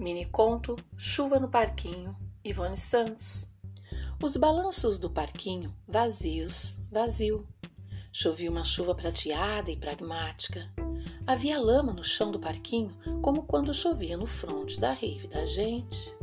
Mini conto Chuva no Parquinho, Ivone Santos. Os balanços do parquinho, vazios, vazio. Chovia uma chuva prateada e pragmática. Havia lama no chão do parquinho, como quando chovia no fronte da rave da gente.